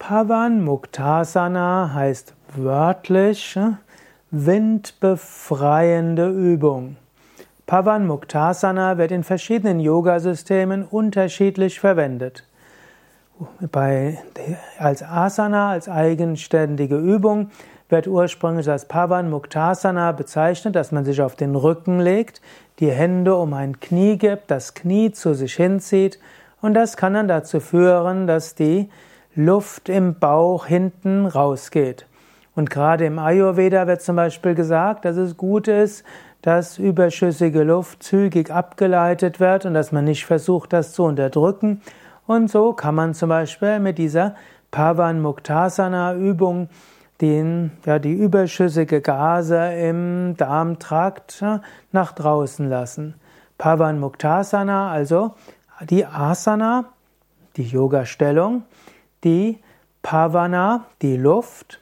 Pavan Muktasana heißt wörtlich äh, windbefreiende Übung. Pavan Muktasana wird in verschiedenen Yogasystemen unterschiedlich verwendet. Bei, als Asana, als eigenständige Übung, wird ursprünglich als Pavan Muktasana bezeichnet, dass man sich auf den Rücken legt, die Hände um ein Knie gibt, das Knie zu sich hinzieht und das kann dann dazu führen, dass die Luft im Bauch hinten rausgeht. Und gerade im Ayurveda wird zum Beispiel gesagt, dass es gut ist, dass überschüssige Luft zügig abgeleitet wird und dass man nicht versucht, das zu unterdrücken. Und so kann man zum Beispiel mit dieser Pavan Muktasana Übung den, ja, die überschüssige Gase im Darmtrakt nach draußen lassen. Pavan Muktasana, also die Asana, die Yoga-Stellung, die Pavana, die Luft,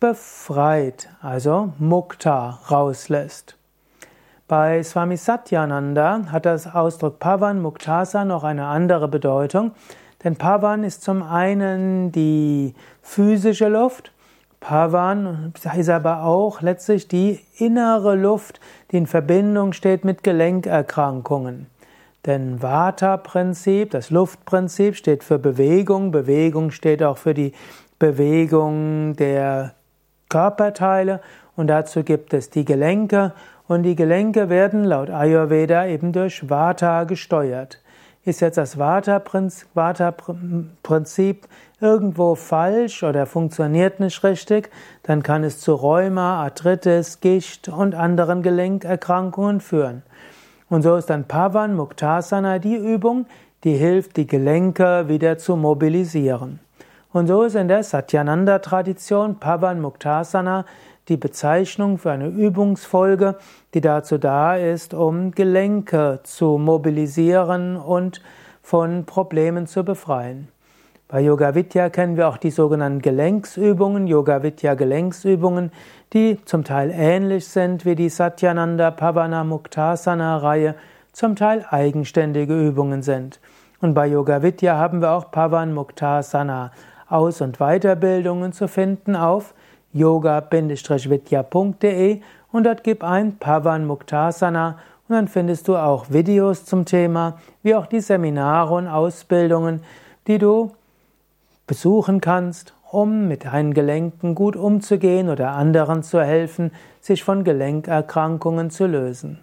befreit, also Mukta rauslässt. Bei Swami Satyananda hat das Ausdruck Pavan Muktasa noch eine andere Bedeutung, denn Pavan ist zum einen die physische Luft, Pavan ist aber auch letztlich die innere Luft, die in Verbindung steht mit Gelenkerkrankungen. Denn Vata-Prinzip, das Luftprinzip, steht für Bewegung. Bewegung steht auch für die Bewegung der Körperteile. Und dazu gibt es die Gelenke. Und die Gelenke werden laut Ayurveda eben durch Vata gesteuert. Ist jetzt das Vata-Prinzip irgendwo falsch oder funktioniert nicht richtig, dann kann es zu Rheuma, Arthritis, Gicht und anderen Gelenkerkrankungen führen. Und so ist dann Pavan Muktasana die Übung, die hilft, die Gelenke wieder zu mobilisieren. Und so ist in der Satyananda-Tradition Pavan Muktasana die Bezeichnung für eine Übungsfolge, die dazu da ist, um Gelenke zu mobilisieren und von Problemen zu befreien. Bei Yoga Vidya kennen wir auch die sogenannten Gelenksübungen, Yoga Vidya Gelenksübungen, die zum Teil ähnlich sind wie die Satyananda Pavana Muktasana Reihe, zum Teil eigenständige Übungen sind. Und bei Yoga Vidya haben wir auch Pavan Muktasana Aus- und Weiterbildungen zu finden auf yoga-vidya.de und dort gib ein Pavan Muktasana und dann findest du auch Videos zum Thema, wie auch die Seminare und Ausbildungen, die du besuchen kannst, um mit deinen Gelenken gut umzugehen oder anderen zu helfen, sich von Gelenkerkrankungen zu lösen.